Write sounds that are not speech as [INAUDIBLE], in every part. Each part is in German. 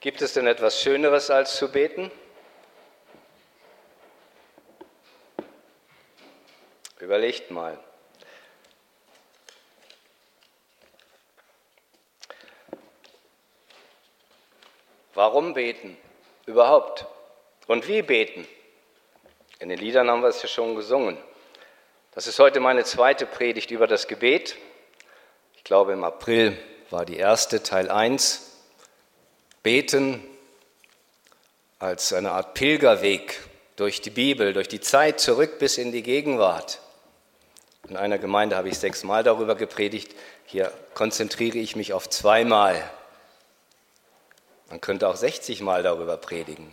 Gibt es denn etwas Schöneres als zu beten? Überlegt mal. Warum beten überhaupt? Und wie beten? In den Liedern haben wir es ja schon gesungen. Das ist heute meine zweite Predigt über das Gebet. Ich glaube, im April war die erste, Teil 1. Beten als eine Art Pilgerweg durch die Bibel, durch die Zeit zurück bis in die Gegenwart. In einer Gemeinde habe ich sechsmal darüber gepredigt. Hier konzentriere ich mich auf zweimal. Man könnte auch 60 Mal darüber predigen.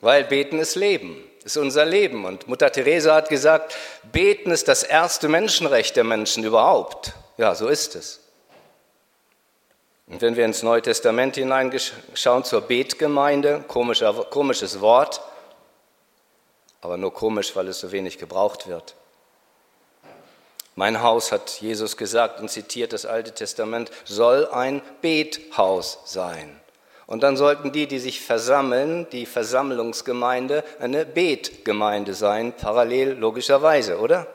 Weil Beten ist Leben, ist unser Leben. Und Mutter Teresa hat gesagt, Beten ist das erste Menschenrecht der Menschen überhaupt. Ja, so ist es. Und wenn wir ins Neue Testament hineinschauen zur Betgemeinde, komischer, komisches Wort, aber nur komisch, weil es so wenig gebraucht wird. Mein Haus, hat Jesus gesagt und zitiert das Alte Testament, soll ein Bethaus sein. Und dann sollten die, die sich versammeln, die Versammlungsgemeinde, eine Betgemeinde sein, parallel logischerweise, oder?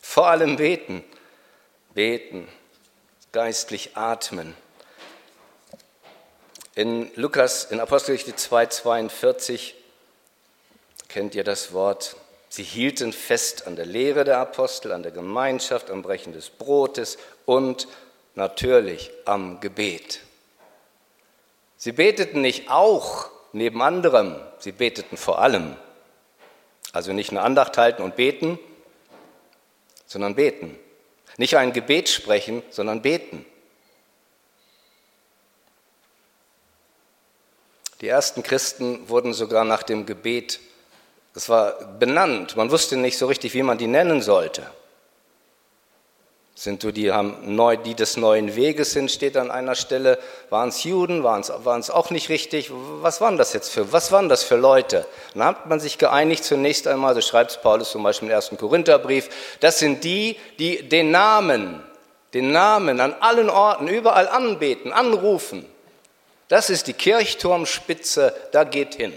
Vor allem beten, beten, geistlich atmen. In Lukas, in Apostelgeschichte 2,42 kennt ihr das Wort. Sie hielten fest an der Lehre der Apostel, an der Gemeinschaft, am Brechen des Brotes und natürlich am Gebet. Sie beteten nicht auch neben anderem, sie beteten vor allem. Also nicht eine Andacht halten und beten, sondern beten. Nicht ein Gebet sprechen, sondern beten. Die ersten Christen wurden sogar nach dem Gebet, das war benannt, man wusste nicht so richtig, wie man die nennen sollte. Sind du die, haben neu, die des neuen Weges sind, steht an einer Stelle. Waren es Juden, waren es auch nicht richtig? Was waren das jetzt für, was waren das für Leute? dann hat man sich geeinigt zunächst einmal, so schreibt es Paulus zum Beispiel im ersten Korintherbrief, das sind die, die den Namen, den Namen an allen Orten, überall anbeten, anrufen. Das ist die Kirchturmspitze, da geht hin.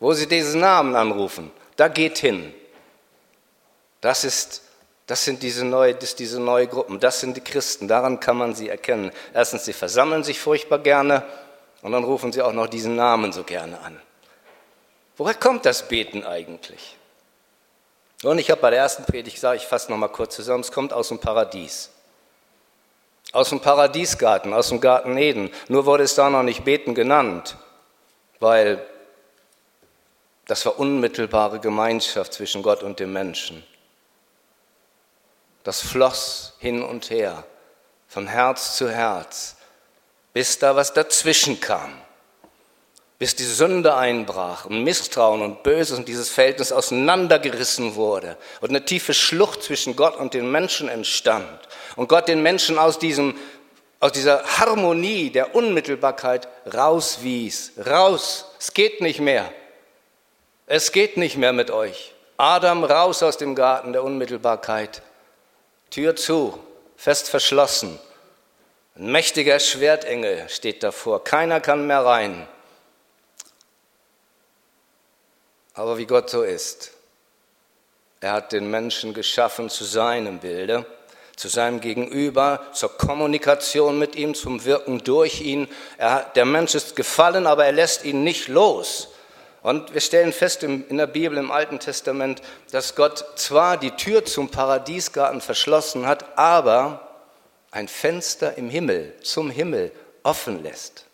Wo sie diesen Namen anrufen, da geht hin. Das ist das sind diese neue, das diese neue Gruppen, das sind die Christen, daran kann man sie erkennen. Erstens, sie versammeln sich furchtbar gerne und dann rufen sie auch noch diesen Namen so gerne an. Woher kommt das Beten eigentlich? Und ich habe bei der ersten Predigt gesagt, ich fasse nochmal kurz zusammen, es kommt aus dem Paradies. Aus dem Paradiesgarten, aus dem Garten Eden. Nur wurde es da noch nicht Beten genannt, weil das war unmittelbare Gemeinschaft zwischen Gott und dem Menschen. Das floss hin und her, von Herz zu Herz, bis da was dazwischen kam, bis die Sünde einbrach und Misstrauen und Böses und dieses Verhältnis auseinandergerissen wurde und eine tiefe Schlucht zwischen Gott und den Menschen entstand und Gott den Menschen aus, diesem, aus dieser Harmonie der Unmittelbarkeit rauswies. Raus, es geht nicht mehr. Es geht nicht mehr mit euch. Adam raus aus dem Garten der Unmittelbarkeit. Tür zu, fest verschlossen. Ein mächtiger Schwertengel steht davor. Keiner kann mehr rein. Aber wie Gott so ist, er hat den Menschen geschaffen zu seinem Bilde, zu seinem Gegenüber, zur Kommunikation mit ihm, zum Wirken durch ihn. Er, der Mensch ist gefallen, aber er lässt ihn nicht los. Und wir stellen fest in der Bibel, im Alten Testament, dass Gott zwar die Tür zum Paradiesgarten verschlossen hat, aber ein Fenster im Himmel, zum Himmel offen lässt.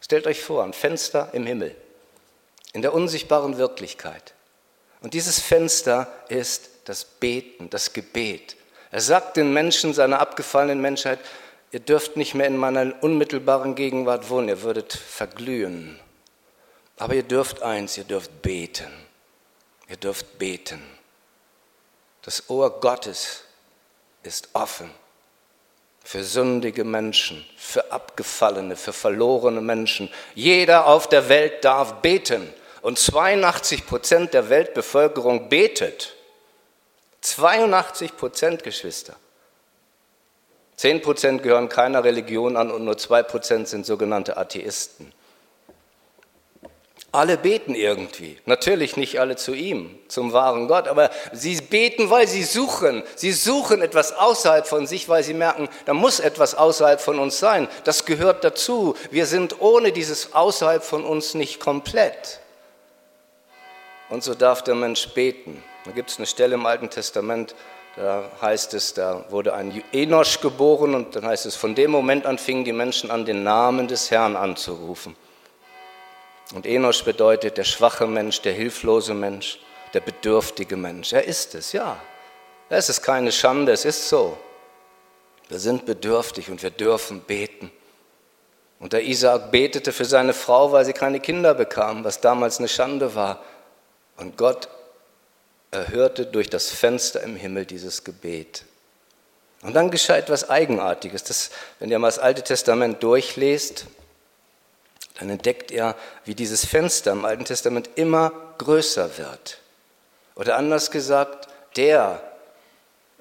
Stellt euch vor, ein Fenster im Himmel, in der unsichtbaren Wirklichkeit. Und dieses Fenster ist das Beten, das Gebet. Er sagt den Menschen, seiner abgefallenen Menschheit, ihr dürft nicht mehr in meiner unmittelbaren Gegenwart wohnen, ihr würdet verglühen. Aber ihr dürft eins, ihr dürft beten. Ihr dürft beten. Das Ohr Gottes ist offen für sündige Menschen, für abgefallene, für verlorene Menschen. Jeder auf der Welt darf beten. Und 82 Prozent der Weltbevölkerung betet. 82 Prozent, Geschwister. Zehn Prozent gehören keiner Religion an und nur zwei Prozent sind sogenannte Atheisten. Alle beten irgendwie. Natürlich nicht alle zu ihm, zum wahren Gott, aber sie beten, weil sie suchen. Sie suchen etwas außerhalb von sich, weil sie merken, da muss etwas außerhalb von uns sein. Das gehört dazu. Wir sind ohne dieses außerhalb von uns nicht komplett. Und so darf der Mensch beten. Da gibt es eine Stelle im Alten Testament, da heißt es, da wurde ein Enosch geboren und dann heißt es, von dem Moment an fingen die Menschen an, den Namen des Herrn anzurufen. Und Enosch bedeutet der schwache Mensch, der hilflose Mensch, der bedürftige Mensch. Er ist es, ja. Es ist keine Schande, es ist so. Wir sind bedürftig und wir dürfen beten. Und der Isaak betete für seine Frau, weil sie keine Kinder bekam, was damals eine Schande war. Und Gott erhörte durch das Fenster im Himmel dieses Gebet. Und dann geschah etwas Eigenartiges. Das, wenn ihr mal das Alte Testament durchlest, dann entdeckt er, wie dieses Fenster im Alten Testament immer größer wird. Oder anders gesagt, der,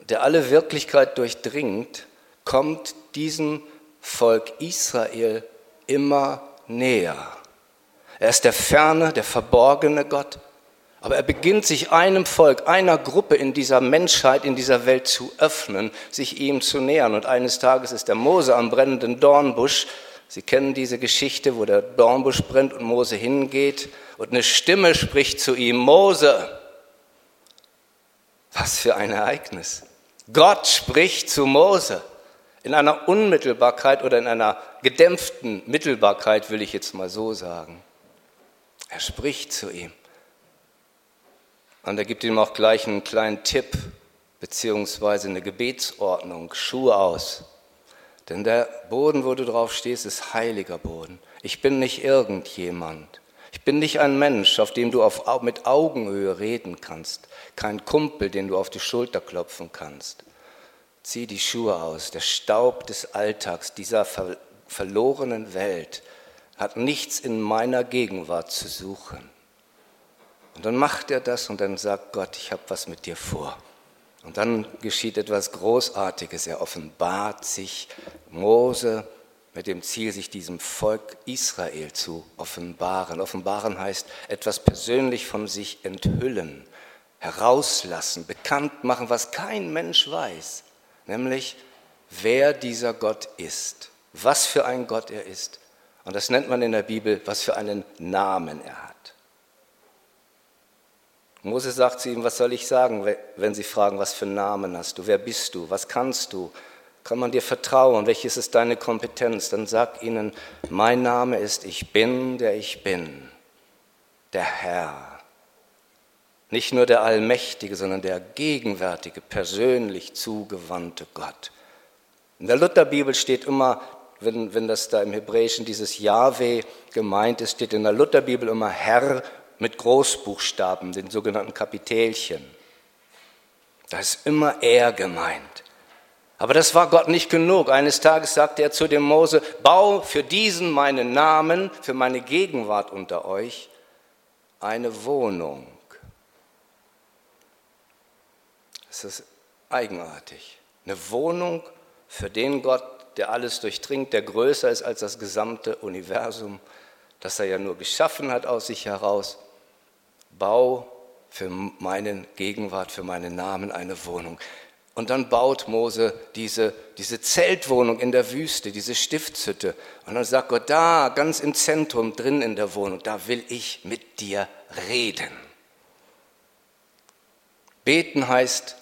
der alle Wirklichkeit durchdringt, kommt diesem Volk Israel immer näher. Er ist der ferne, der verborgene Gott, aber er beginnt sich einem Volk, einer Gruppe in dieser Menschheit, in dieser Welt zu öffnen, sich ihm zu nähern. Und eines Tages ist der Mose am brennenden Dornbusch Sie kennen diese Geschichte, wo der Dornbusch brennt und Mose hingeht und eine Stimme spricht zu ihm, Mose. Was für ein Ereignis. Gott spricht zu Mose in einer Unmittelbarkeit oder in einer gedämpften Mittelbarkeit, will ich jetzt mal so sagen. Er spricht zu ihm. Und er gibt ihm auch gleich einen kleinen Tipp, beziehungsweise eine Gebetsordnung, Schuhe aus. Denn der Boden, wo du drauf stehst, ist heiliger Boden. Ich bin nicht irgendjemand. Ich bin nicht ein Mensch, auf dem du auf, mit Augenhöhe reden kannst. Kein Kumpel, den du auf die Schulter klopfen kannst. Zieh die Schuhe aus. Der Staub des Alltags, dieser ver verlorenen Welt, hat nichts in meiner Gegenwart zu suchen. Und dann macht er das und dann sagt Gott, ich habe was mit dir vor. Und dann geschieht etwas Großartiges. Er offenbart sich Mose mit dem Ziel, sich diesem Volk Israel zu offenbaren. Offenbaren heißt etwas persönlich von sich enthüllen, herauslassen, bekannt machen, was kein Mensch weiß, nämlich wer dieser Gott ist, was für ein Gott er ist. Und das nennt man in der Bibel, was für einen Namen er hat. Mose sagt zu ihm, was soll ich sagen, wenn sie fragen, was für einen Namen hast du, wer bist du, was kannst du, kann man dir vertrauen, welches ist deine Kompetenz, dann sag ihnen, mein Name ist Ich bin, der ich bin, der Herr. Nicht nur der allmächtige, sondern der gegenwärtige, persönlich zugewandte Gott. In der Lutherbibel steht immer, wenn, wenn das da im Hebräischen dieses Jahwe gemeint ist, steht in der Lutherbibel immer Herr mit Großbuchstaben, den sogenannten Kapitelchen. Da ist immer er gemeint. Aber das war Gott nicht genug. Eines Tages sagte er zu dem Mose, bau für diesen meinen Namen, für meine Gegenwart unter euch, eine Wohnung. Das ist eigenartig. Eine Wohnung für den Gott, der alles durchdringt, der größer ist als das gesamte Universum, das er ja nur geschaffen hat aus sich heraus bau für meine Gegenwart, für meinen Namen eine Wohnung. Und dann baut Mose diese, diese Zeltwohnung in der Wüste, diese Stiftshütte. Und dann sagt Gott, da, ganz im Zentrum, drin in der Wohnung, da will ich mit dir reden. Beten heißt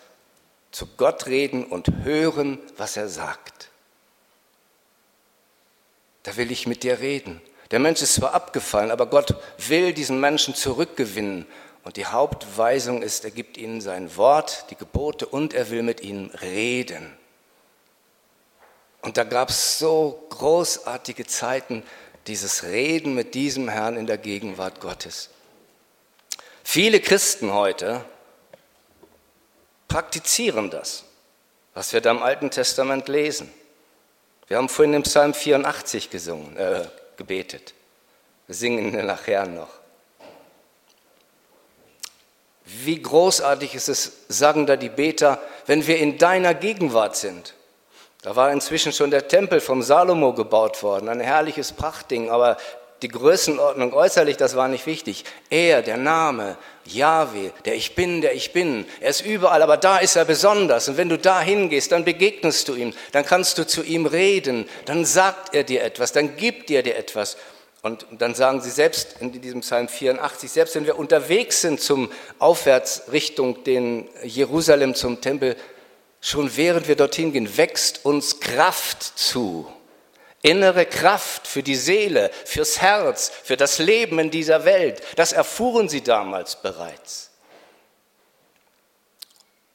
zu Gott reden und hören, was er sagt. Da will ich mit dir reden. Der Mensch ist zwar abgefallen, aber Gott will diesen Menschen zurückgewinnen. Und die Hauptweisung ist, er gibt ihnen sein Wort, die Gebote und er will mit ihnen reden. Und da gab es so großartige Zeiten, dieses Reden mit diesem Herrn in der Gegenwart Gottes. Viele Christen heute praktizieren das, was wir da im Alten Testament lesen. Wir haben vorhin im Psalm 84 gesungen, äh, gebetet. Wir singen nachher noch. Wie großartig ist es, sagen da die Beter, wenn wir in deiner Gegenwart sind. Da war inzwischen schon der Tempel vom Salomo gebaut worden, ein herrliches Prachtding, aber die Größenordnung äußerlich, das war nicht wichtig. Er, der Name, Yahweh, der Ich Bin, der Ich Bin, er ist überall, aber da ist er besonders. Und wenn du da hingehst, dann begegnest du ihm, dann kannst du zu ihm reden, dann sagt er dir etwas, dann gibt er dir etwas. Und dann sagen sie selbst in diesem Psalm 84, selbst wenn wir unterwegs sind zum Aufwärts Richtung den Jerusalem, zum Tempel, schon während wir dorthin gehen, wächst uns Kraft zu. Innere Kraft für die Seele, fürs Herz, für das Leben in dieser Welt. Das erfuhren sie damals bereits.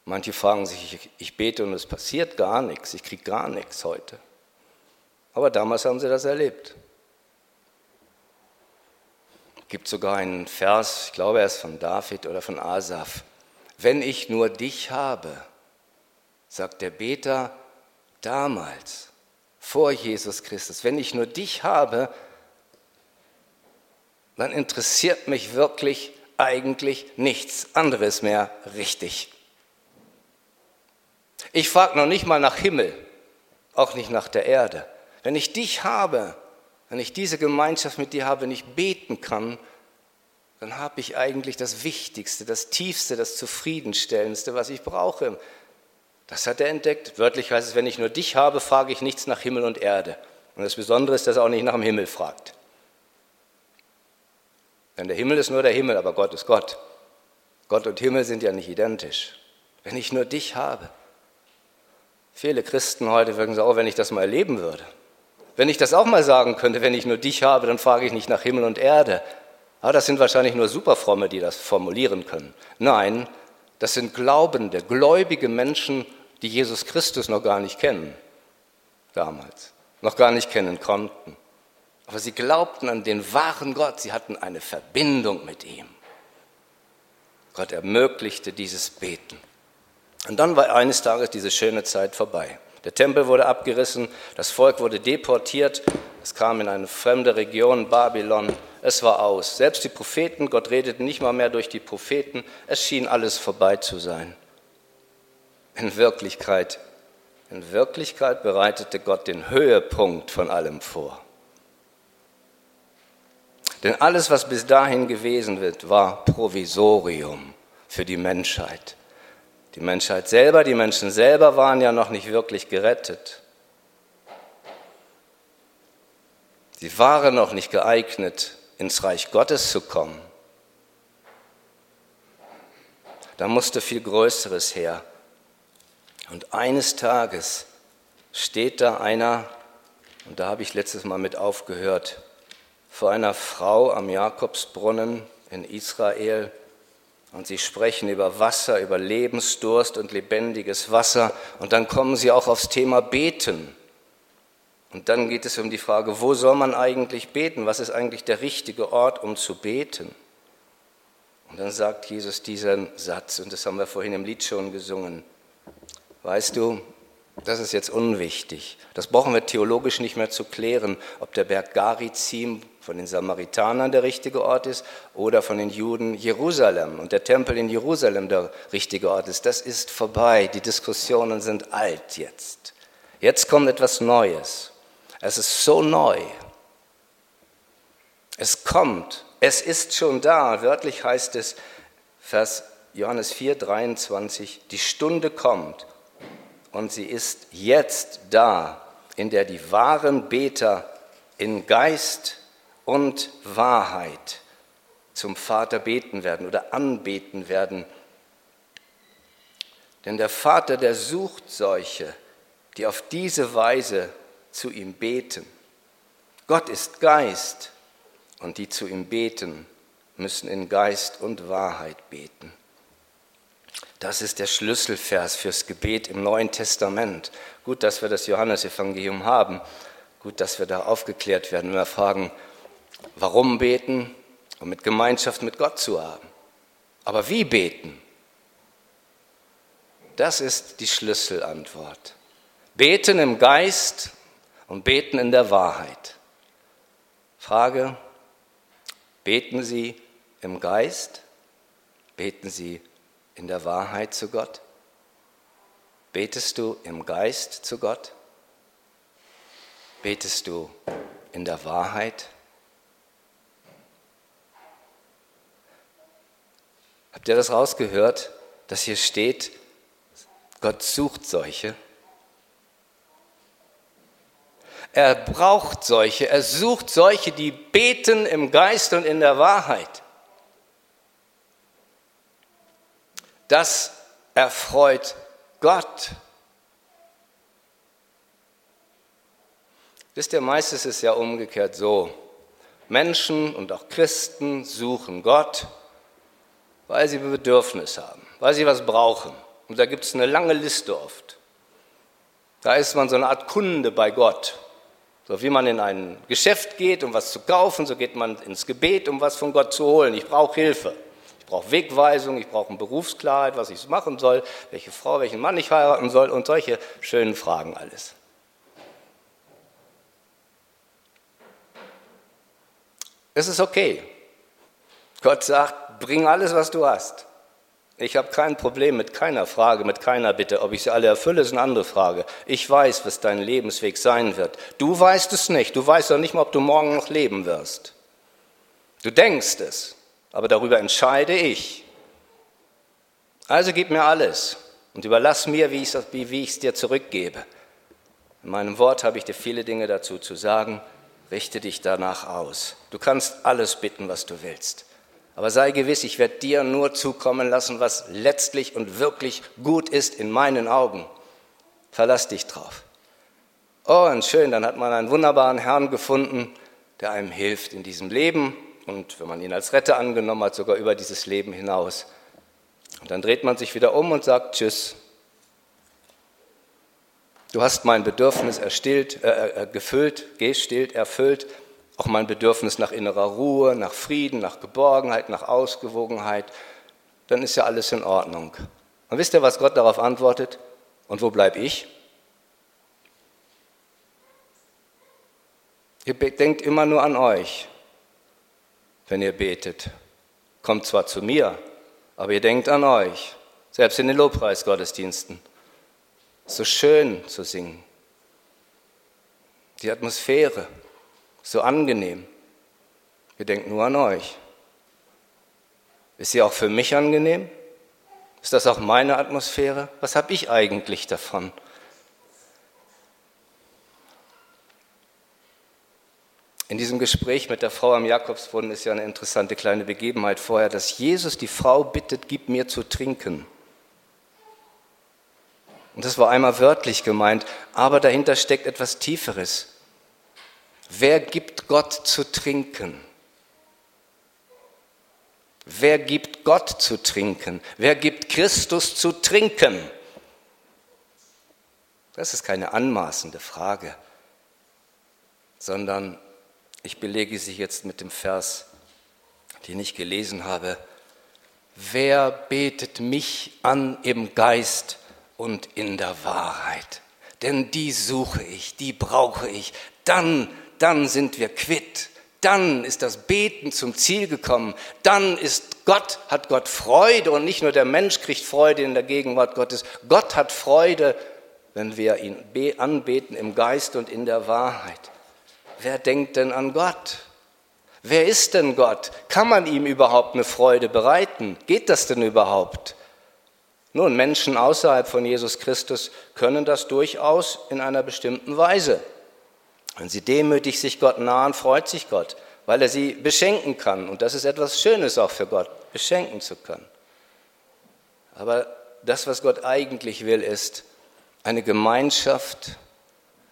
Manche fragen sich, ich, bete und es passiert gar nichts, ich kriege gar nichts heute. Aber damals haben sie das erlebt. Es gibt sogar einen Vers, ich glaube er ist von David oder von Asaf. Wenn ich nur dich habe, sagt der Beter damals, vor Jesus Christus, wenn ich nur dich habe, dann interessiert mich wirklich eigentlich nichts anderes mehr richtig. Ich frage noch nicht mal nach Himmel, auch nicht nach der Erde. Wenn ich dich habe, wenn ich diese Gemeinschaft mit dir habe, wenn ich beten kann, dann habe ich eigentlich das Wichtigste, das Tiefste, das Zufriedenstellendste, was ich brauche. Das hat er entdeckt. Wörtlich heißt es, wenn ich nur dich habe, frage ich nichts nach Himmel und Erde. Und das Besondere ist, dass er auch nicht nach dem Himmel fragt. Denn der Himmel ist nur der Himmel, aber Gott ist Gott. Gott und Himmel sind ja nicht identisch. Wenn ich nur dich habe. Viele Christen heute würden sagen, oh, wenn ich das mal erleben würde. Wenn ich das auch mal sagen könnte, wenn ich nur dich habe, dann frage ich nicht nach Himmel und Erde. Aber das sind wahrscheinlich nur Superfromme, die das formulieren können. Nein, das sind glaubende, gläubige Menschen, die Jesus Christus noch gar nicht kennen, damals, noch gar nicht kennen konnten. Aber sie glaubten an den wahren Gott, sie hatten eine Verbindung mit ihm. Gott ermöglichte dieses Beten. Und dann war eines Tages diese schöne Zeit vorbei. Der Tempel wurde abgerissen, das Volk wurde deportiert, es kam in eine fremde Region, Babylon, es war aus. Selbst die Propheten, Gott redete nicht mal mehr durch die Propheten, es schien alles vorbei zu sein. In Wirklichkeit, in Wirklichkeit bereitete Gott den Höhepunkt von allem vor. Denn alles, was bis dahin gewesen wird, war Provisorium für die Menschheit. Die Menschheit selber, die Menschen selber waren ja noch nicht wirklich gerettet. Sie waren noch nicht geeignet, ins Reich Gottes zu kommen. Da musste viel Größeres her. Und eines Tages steht da einer, und da habe ich letztes Mal mit aufgehört, vor einer Frau am Jakobsbrunnen in Israel. Und sie sprechen über Wasser, über Lebensdurst und lebendiges Wasser. Und dann kommen sie auch aufs Thema Beten. Und dann geht es um die Frage, wo soll man eigentlich beten? Was ist eigentlich der richtige Ort, um zu beten? Und dann sagt Jesus diesen Satz, und das haben wir vorhin im Lied schon gesungen. Weißt du, das ist jetzt unwichtig. Das brauchen wir theologisch nicht mehr zu klären, ob der Berg Garizim von den Samaritanern der richtige Ort ist oder von den Juden Jerusalem und der Tempel in Jerusalem der richtige Ort ist. Das ist vorbei. Die Diskussionen sind alt jetzt. Jetzt kommt etwas Neues. Es ist so neu. Es kommt. Es ist schon da. Wörtlich heißt es, Vers Johannes 4, 23, die Stunde kommt und sie ist jetzt da, in der die wahren Beter in Geist und Wahrheit zum Vater beten werden oder anbeten werden. Denn der Vater, der sucht solche, die auf diese Weise zu ihm beten. Gott ist Geist und die zu ihm beten, müssen in Geist und Wahrheit beten. Das ist der Schlüsselvers fürs Gebet im Neuen Testament. Gut, dass wir das Johannesevangelium haben. Gut, dass wir da aufgeklärt werden, wenn wir fragen, warum beten, um mit Gemeinschaft mit Gott zu haben. Aber wie beten? Das ist die Schlüsselantwort. Beten im Geist und beten in der Wahrheit. Frage, beten Sie im Geist? Beten Sie in der Wahrheit zu Gott? Betest du im Geist zu Gott? Betest du in der Wahrheit? Habt ihr das rausgehört, dass hier steht, Gott sucht solche? Er braucht solche, er sucht solche, die beten im Geist und in der Wahrheit. Das erfreut Gott. Wisst ihr, meistens ist es ja umgekehrt so. Menschen und auch Christen suchen Gott, weil sie ein Bedürfnis haben, weil sie was brauchen. Und da gibt es eine lange Liste oft. Da ist man so eine Art Kunde bei Gott. So wie man in ein Geschäft geht, um was zu kaufen, so geht man ins Gebet, um was von Gott zu holen. Ich brauche Hilfe. Ich brauche Wegweisung, ich brauche eine Berufsklarheit, was ich machen soll, welche Frau, welchen Mann ich heiraten soll und solche schönen Fragen alles. Es ist okay. Gott sagt, bring alles, was du hast. Ich habe kein Problem mit keiner Frage, mit keiner Bitte. Ob ich sie alle erfülle, ist eine andere Frage. Ich weiß, was dein Lebensweg sein wird. Du weißt es nicht. Du weißt auch nicht mal, ob du morgen noch leben wirst. Du denkst es, aber darüber entscheide ich. Also gib mir alles und überlass mir, wie ich es dir zurückgebe. In meinem Wort habe ich dir viele Dinge dazu zu sagen. Richte dich danach aus. Du kannst alles bitten, was du willst. Aber sei gewiss, ich werde dir nur zukommen lassen, was letztlich und wirklich gut ist in meinen Augen. Verlass dich drauf. Oh, und schön, dann hat man einen wunderbaren Herrn gefunden, der einem hilft in diesem Leben und wenn man ihn als Retter angenommen hat, sogar über dieses Leben hinaus. Und dann dreht man sich wieder um und sagt Tschüss. Du hast mein Bedürfnis erstillt, äh, äh, gefüllt, gestillt, erfüllt auch mein Bedürfnis nach innerer Ruhe, nach Frieden, nach Geborgenheit, nach Ausgewogenheit, dann ist ja alles in Ordnung. Und wisst ihr, was Gott darauf antwortet? Und wo bleibe ich? Ihr denkt immer nur an euch, wenn ihr betet. Kommt zwar zu mir, aber ihr denkt an euch, selbst in den Lobpreisgottesdiensten. So schön zu singen. Die Atmosphäre, so angenehm. Wir denken nur an euch. Ist sie auch für mich angenehm? Ist das auch meine Atmosphäre? Was habe ich eigentlich davon? In diesem Gespräch mit der Frau am Jakobsbrunnen ist ja eine interessante kleine Begebenheit vorher, dass Jesus die Frau bittet, gib mir zu trinken. Und das war einmal wörtlich gemeint, aber dahinter steckt etwas Tieferes. Wer gibt Gott zu trinken? Wer gibt Gott zu trinken? Wer gibt Christus zu trinken? Das ist keine anmaßende Frage, sondern ich belege sie jetzt mit dem Vers, den ich gelesen habe. Wer betet mich an im Geist und in der Wahrheit? Denn die suche ich, die brauche ich. Dann dann sind wir quitt. Dann ist das Beten zum Ziel gekommen. Dann ist Gott, hat Gott Freude und nicht nur der Mensch kriegt Freude in der Gegenwart Gottes. Gott hat Freude, wenn wir ihn anbeten im Geist und in der Wahrheit. Wer denkt denn an Gott? Wer ist denn Gott? Kann man ihm überhaupt eine Freude bereiten? Geht das denn überhaupt? Nun, Menschen außerhalb von Jesus Christus können das durchaus in einer bestimmten Weise. Wenn sie demütig sich Gott nahen, freut sich Gott, weil er sie beschenken kann. Und das ist etwas Schönes auch für Gott, beschenken zu können. Aber das, was Gott eigentlich will, ist eine Gemeinschaft,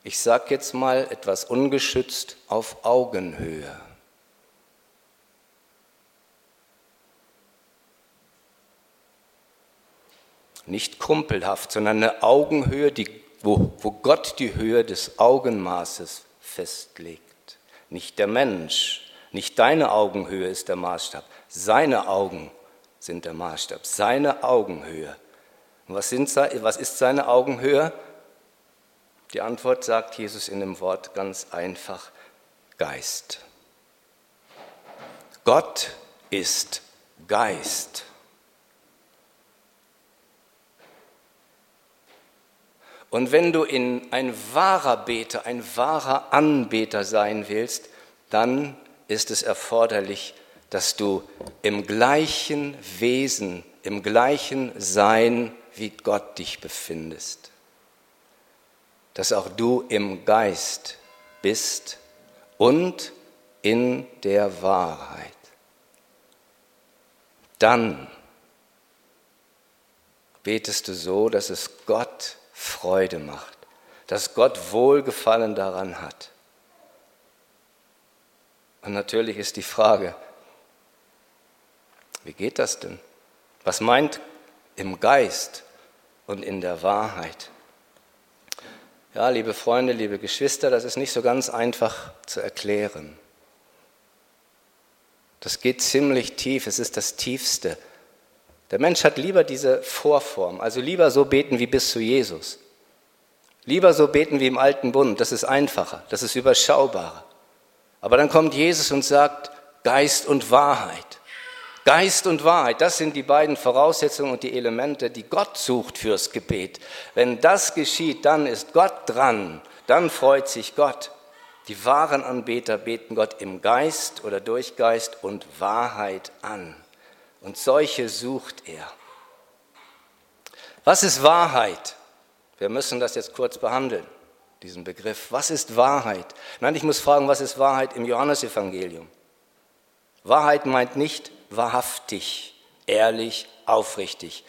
ich sage jetzt mal etwas ungeschützt, auf Augenhöhe. Nicht kumpelhaft, sondern eine Augenhöhe, die, wo, wo Gott die Höhe des Augenmaßes festlegt. Nicht der Mensch, nicht deine Augenhöhe ist der Maßstab, seine Augen sind der Maßstab, seine Augenhöhe. Und was, sind, was ist seine Augenhöhe? Die Antwort sagt Jesus in dem Wort ganz einfach, Geist. Gott ist Geist. Und wenn du in ein wahrer Beter, ein wahrer Anbeter sein willst, dann ist es erforderlich, dass du im gleichen Wesen, im gleichen Sein wie Gott dich befindest. Dass auch du im Geist bist und in der Wahrheit. Dann betest du so, dass es Gott Freude macht, dass Gott Wohlgefallen daran hat. Und natürlich ist die Frage, wie geht das denn? Was meint im Geist und in der Wahrheit? Ja, liebe Freunde, liebe Geschwister, das ist nicht so ganz einfach zu erklären. Das geht ziemlich tief, es ist das Tiefste. Der Mensch hat lieber diese Vorform, also lieber so beten wie bis zu Jesus. Lieber so beten wie im alten Bund, das ist einfacher, das ist überschaubarer. Aber dann kommt Jesus und sagt, Geist und Wahrheit. Geist und Wahrheit, das sind die beiden Voraussetzungen und die Elemente, die Gott sucht fürs Gebet. Wenn das geschieht, dann ist Gott dran, dann freut sich Gott. Die wahren Anbeter beten Gott im Geist oder durch Geist und Wahrheit an. Und solche sucht er. Was ist Wahrheit? Wir müssen das jetzt kurz behandeln, diesen Begriff. Was ist Wahrheit? Nein, ich muss fragen, was ist Wahrheit im Johannesevangelium? Wahrheit meint nicht wahrhaftig, ehrlich, aufrichtig.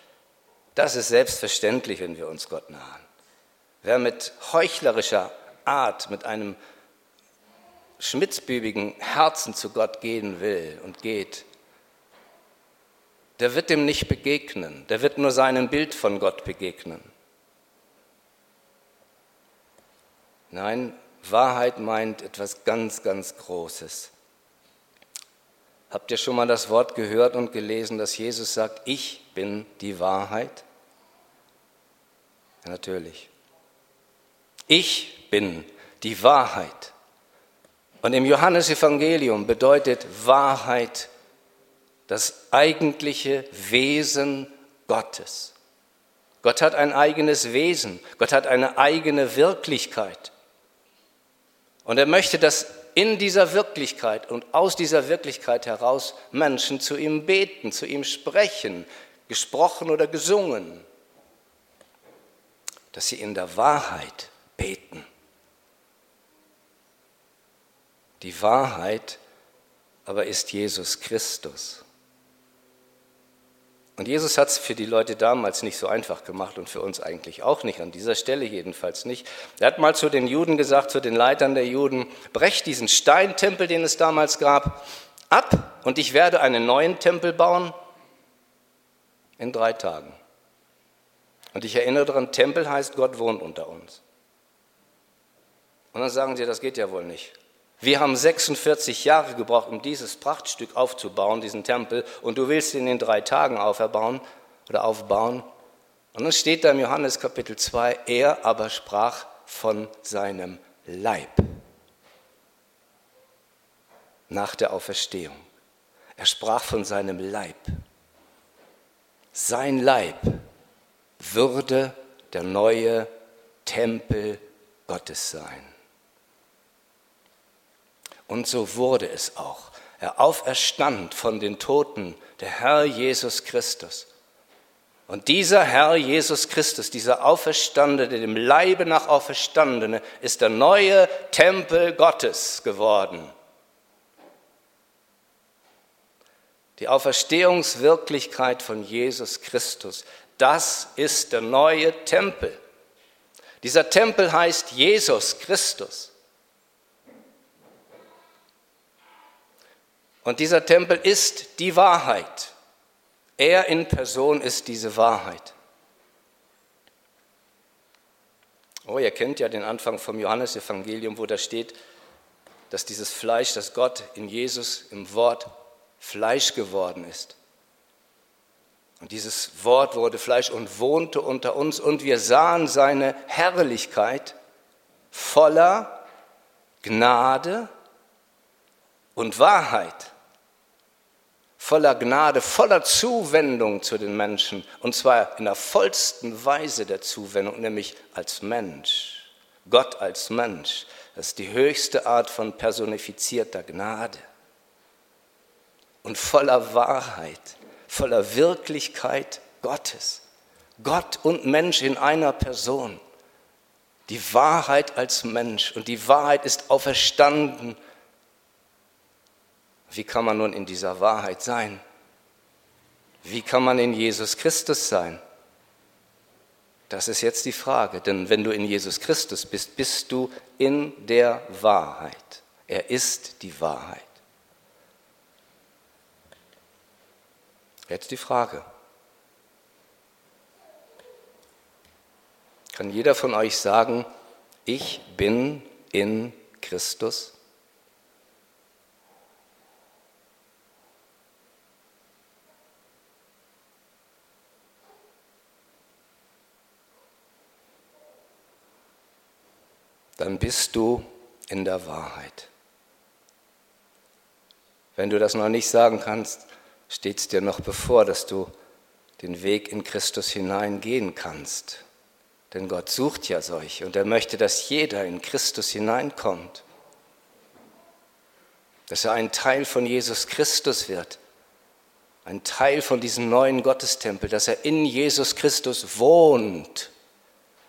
Das ist selbstverständlich, wenn wir uns Gott nahen. Wer mit heuchlerischer Art, mit einem schmitzbübigen Herzen zu Gott gehen will und geht, der wird dem nicht begegnen, der wird nur seinem Bild von Gott begegnen. Nein, Wahrheit meint etwas ganz, ganz Großes. Habt ihr schon mal das Wort gehört und gelesen, dass Jesus sagt, ich bin die Wahrheit? Ja, natürlich. Ich bin die Wahrheit. Und im Johannesevangelium bedeutet Wahrheit das eigentliche Wesen Gottes. Gott hat ein eigenes Wesen, Gott hat eine eigene Wirklichkeit. Und er möchte, dass in dieser Wirklichkeit und aus dieser Wirklichkeit heraus Menschen zu ihm beten, zu ihm sprechen, gesprochen oder gesungen, dass sie in der Wahrheit beten. Die Wahrheit aber ist Jesus Christus. Und Jesus hat es für die Leute damals nicht so einfach gemacht und für uns eigentlich auch nicht, an dieser Stelle jedenfalls nicht. Er hat mal zu den Juden gesagt, zu den Leitern der Juden, brecht diesen Steintempel, den es damals gab, ab und ich werde einen neuen Tempel bauen in drei Tagen. Und ich erinnere daran, Tempel heißt, Gott wohnt unter uns. Und dann sagen sie, das geht ja wohl nicht. Wir haben 46 Jahre gebraucht, um dieses Prachtstück aufzubauen, diesen Tempel, und du willst ihn in drei Tagen auferbauen oder aufbauen. Und dann steht da im Johannes Kapitel 2, er aber sprach von seinem Leib nach der Auferstehung. Er sprach von seinem Leib. Sein Leib würde der neue Tempel Gottes sein. Und so wurde es auch. Er auferstand von den Toten, der Herr Jesus Christus. Und dieser Herr Jesus Christus, dieser Auferstandene, dem Leibe nach Auferstandene, ist der neue Tempel Gottes geworden. Die Auferstehungswirklichkeit von Jesus Christus, das ist der neue Tempel. Dieser Tempel heißt Jesus Christus. Und dieser Tempel ist die Wahrheit. Er in Person ist diese Wahrheit. Oh, ihr kennt ja den Anfang vom Johannesevangelium, wo da steht, dass dieses Fleisch, das Gott in Jesus im Wort Fleisch geworden ist. Und dieses Wort wurde Fleisch und wohnte unter uns und wir sahen seine Herrlichkeit voller Gnade und Wahrheit voller Gnade, voller Zuwendung zu den Menschen. Und zwar in der vollsten Weise der Zuwendung, nämlich als Mensch. Gott als Mensch. Das ist die höchste Art von personifizierter Gnade. Und voller Wahrheit, voller Wirklichkeit Gottes. Gott und Mensch in einer Person. Die Wahrheit als Mensch. Und die Wahrheit ist auferstanden wie kann man nun in dieser Wahrheit sein? Wie kann man in Jesus Christus sein? Das ist jetzt die Frage, denn wenn du in Jesus Christus bist, bist du in der Wahrheit. Er ist die Wahrheit. Jetzt die Frage. Kann jeder von euch sagen, ich bin in Christus? Dann bist du in der Wahrheit. Wenn du das noch nicht sagen kannst, steht es dir noch bevor, dass du den Weg in Christus hineingehen kannst. Denn Gott sucht ja solche und er möchte, dass jeder in Christus hineinkommt. Dass er ein Teil von Jesus Christus wird. Ein Teil von diesem neuen Gottestempel, dass er in Jesus Christus wohnt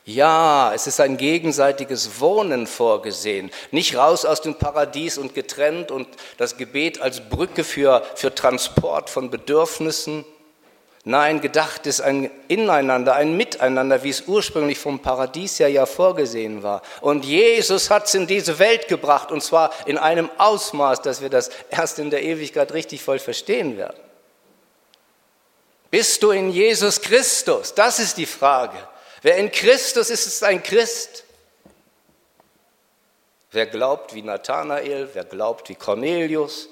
ja, es ist ein gegenseitiges Wohnen vorgesehen. Nicht raus aus dem Paradies und getrennt und das Gebet als Brücke für, für Transport von Bedürfnissen. Nein, gedacht ist ein Ineinander, ein Miteinander, wie es ursprünglich vom Paradies ja, ja vorgesehen war. Und Jesus hat es in diese Welt gebracht und zwar in einem Ausmaß, dass wir das erst in der Ewigkeit richtig voll verstehen werden. Bist du in Jesus Christus? Das ist die Frage. Wer in Christus ist, ist ein Christ. Wer glaubt wie Nathanael, wer glaubt wie Cornelius,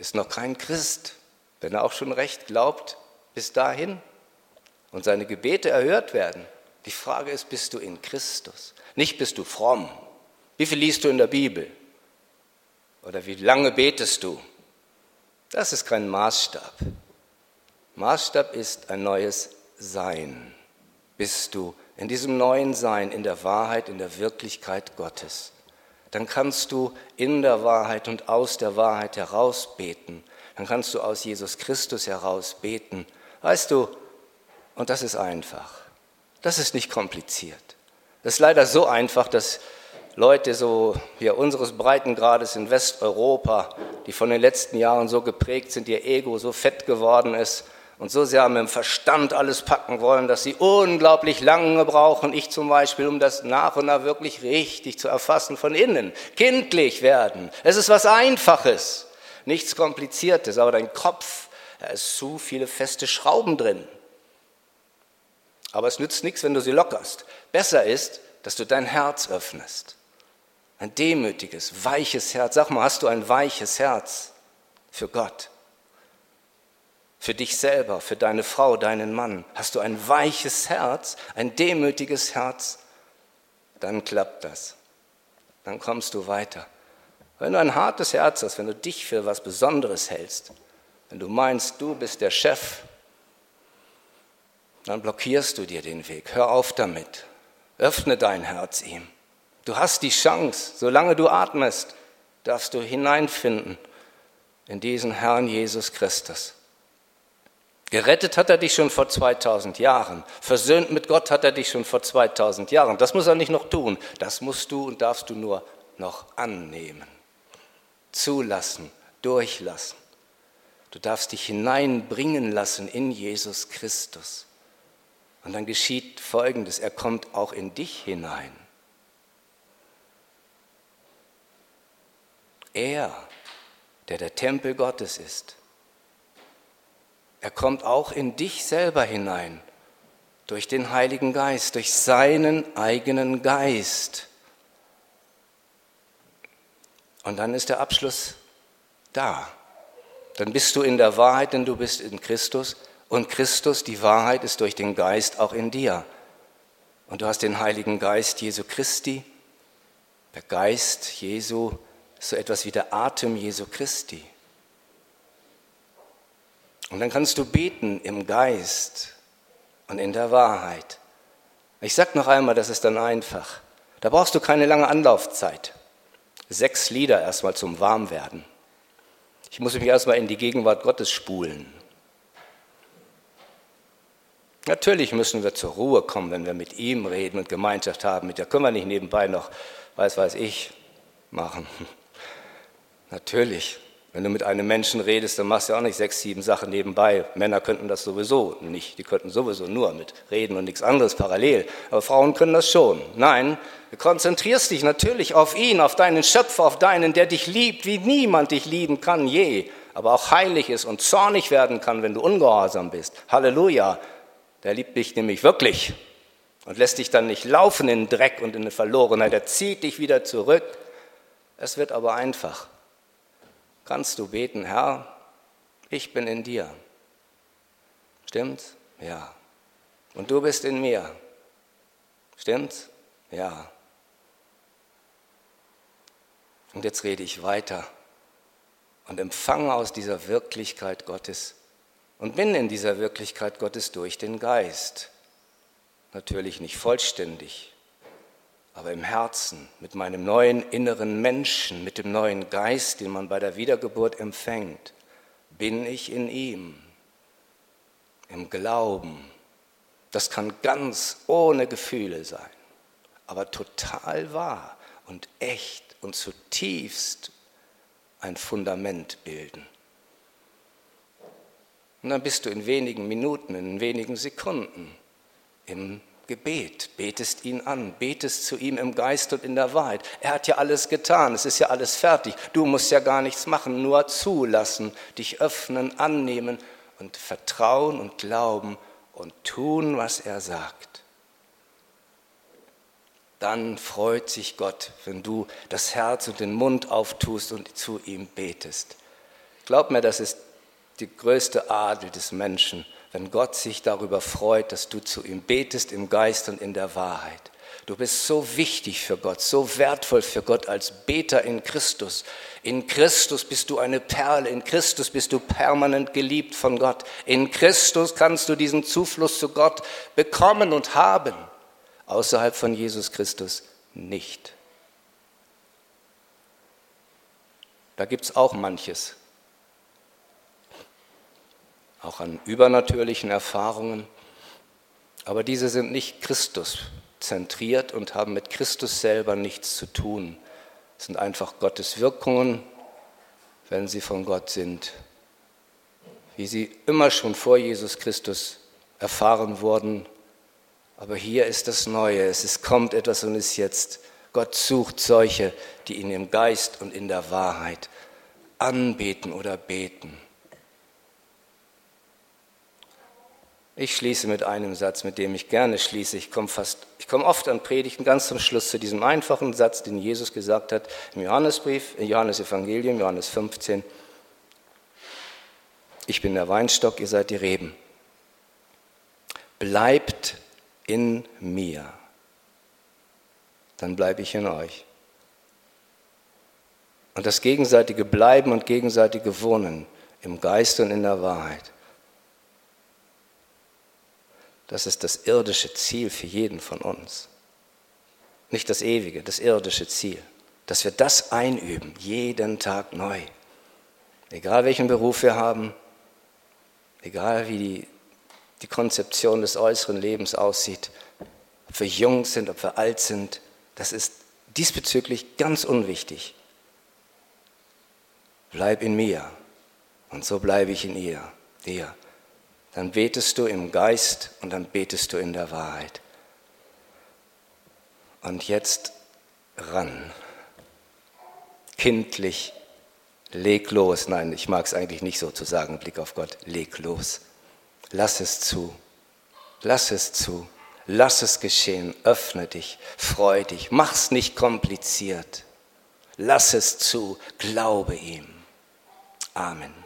ist noch kein Christ. Wenn er auch schon recht glaubt, bis dahin und seine Gebete erhört werden. Die Frage ist, bist du in Christus? Nicht bist du fromm. Wie viel liest du in der Bibel? Oder wie lange betest du? Das ist kein Maßstab. Maßstab ist ein neues Sein bist du in diesem neuen Sein, in der Wahrheit, in der Wirklichkeit Gottes. Dann kannst du in der Wahrheit und aus der Wahrheit heraus beten. Dann kannst du aus Jesus Christus heraus beten. Weißt du, und das ist einfach. Das ist nicht kompliziert. Das ist leider so einfach, dass Leute so hier unseres Breitengrades in Westeuropa, die von den letzten Jahren so geprägt sind, ihr Ego so fett geworden ist, und so sehr mit dem Verstand alles packen wollen, dass sie unglaublich lange brauchen, ich zum Beispiel, um das nach und nach wirklich richtig zu erfassen von innen. Kindlich werden. Es ist was Einfaches, nichts Kompliziertes, aber dein Kopf, da ist zu viele feste Schrauben drin. Aber es nützt nichts, wenn du sie lockerst. Besser ist, dass du dein Herz öffnest. Ein demütiges, weiches Herz. Sag mal, hast du ein weiches Herz für Gott? Für dich selber, für deine Frau, deinen Mann, hast du ein weiches Herz, ein demütiges Herz, dann klappt das. Dann kommst du weiter. Wenn du ein hartes Herz hast, wenn du dich für was Besonderes hältst, wenn du meinst, du bist der Chef, dann blockierst du dir den Weg. Hör auf damit. Öffne dein Herz ihm. Du hast die Chance, solange du atmest, darfst du hineinfinden in diesen Herrn Jesus Christus. Gerettet hat er dich schon vor 2000 Jahren. Versöhnt mit Gott hat er dich schon vor 2000 Jahren. Das muss er nicht noch tun. Das musst du und darfst du nur noch annehmen. Zulassen, durchlassen. Du darfst dich hineinbringen lassen in Jesus Christus. Und dann geschieht Folgendes. Er kommt auch in dich hinein. Er, der der Tempel Gottes ist, er kommt auch in dich selber hinein, durch den Heiligen Geist, durch seinen eigenen Geist. Und dann ist der Abschluss da. Dann bist du in der Wahrheit, denn du bist in Christus. Und Christus, die Wahrheit, ist durch den Geist auch in dir. Und du hast den Heiligen Geist Jesu Christi. Der Geist Jesu ist so etwas wie der Atem Jesu Christi. Und dann kannst du beten im Geist und in der Wahrheit. Ich sag noch einmal, das ist dann einfach. Da brauchst du keine lange Anlaufzeit. Sechs Lieder erstmal zum Warmwerden. Ich muss mich erstmal in die Gegenwart Gottes spulen. Natürlich müssen wir zur Ruhe kommen, wenn wir mit ihm reden und Gemeinschaft haben. Mit der können wir nicht nebenbei noch, weiß weiß ich, machen. [LAUGHS] Natürlich. Wenn du mit einem Menschen redest, dann machst du ja auch nicht sechs, sieben Sachen nebenbei. Männer könnten das sowieso nicht. Die könnten sowieso nur mit reden und nichts anderes parallel. Aber Frauen können das schon. Nein, du konzentrierst dich natürlich auf ihn, auf deinen Schöpfer, auf deinen, der dich liebt, wie niemand dich lieben kann je. Aber auch heilig ist und zornig werden kann, wenn du ungehorsam bist. Halleluja. Der liebt dich nämlich wirklich und lässt dich dann nicht laufen in den Dreck und in die Verlorenheit. Er zieht dich wieder zurück. Es wird aber einfach kannst du beten, Herr, ich bin in dir. Stimmt's? Ja. Und du bist in mir. Stimmt's? Ja. Und jetzt rede ich weiter und empfange aus dieser Wirklichkeit Gottes und bin in dieser Wirklichkeit Gottes durch den Geist. Natürlich nicht vollständig, aber im Herzen, mit meinem neuen inneren Menschen, mit dem neuen Geist, den man bei der Wiedergeburt empfängt, bin ich in ihm, im Glauben. Das kann ganz ohne Gefühle sein, aber total wahr und echt und zutiefst ein Fundament bilden. Und dann bist du in wenigen Minuten, in wenigen Sekunden im Gebet, betest ihn an, betest zu ihm im Geist und in der Wahrheit. Er hat ja alles getan, es ist ja alles fertig. Du musst ja gar nichts machen, nur zulassen, dich öffnen, annehmen und vertrauen und glauben und tun, was er sagt. Dann freut sich Gott, wenn du das Herz und den Mund auftust und zu ihm betest. Glaub mir, das ist die größte Adel des Menschen wenn Gott sich darüber freut, dass du zu ihm betest im Geist und in der Wahrheit. Du bist so wichtig für Gott, so wertvoll für Gott als Beter in Christus. In Christus bist du eine Perle, in Christus bist du permanent geliebt von Gott. In Christus kannst du diesen Zufluss zu Gott bekommen und haben. Außerhalb von Jesus Christus nicht. Da gibt es auch manches, auch an übernatürlichen Erfahrungen. Aber diese sind nicht Christus zentriert und haben mit Christus selber nichts zu tun. Es sind einfach Gottes Wirkungen, wenn sie von Gott sind, wie sie immer schon vor Jesus Christus erfahren wurden. Aber hier ist das Neue, es ist, kommt etwas und ist jetzt. Gott sucht solche, die ihn im Geist und in der Wahrheit anbeten oder beten. Ich schließe mit einem Satz, mit dem ich gerne schließe. Ich komme fast, ich komme oft an Predigten ganz zum Schluss zu diesem einfachen Satz, den Jesus gesagt hat im Johannesbrief, im Johannesevangelium, Johannes 15. Ich bin der Weinstock, ihr seid die Reben. Bleibt in mir, dann bleibe ich in euch. Und das gegenseitige Bleiben und gegenseitige Wohnen im Geist und in der Wahrheit das ist das irdische Ziel für jeden von uns. Nicht das ewige, das irdische Ziel. Dass wir das einüben, jeden Tag neu. Egal welchen Beruf wir haben, egal wie die, die Konzeption des äußeren Lebens aussieht, ob wir jung sind, ob wir alt sind, das ist diesbezüglich ganz unwichtig. Bleib in mir und so bleibe ich in ihr, dir dann betest du im Geist und dann betest du in der Wahrheit. Und jetzt ran. Kindlich, leg los. Nein, ich mag es eigentlich nicht so zu sagen, Blick auf Gott, leg los. Lass es zu. Lass es zu. Lass es geschehen. Öffne dich. Freu dich. Mach's nicht kompliziert. Lass es zu. Glaube ihm. Amen.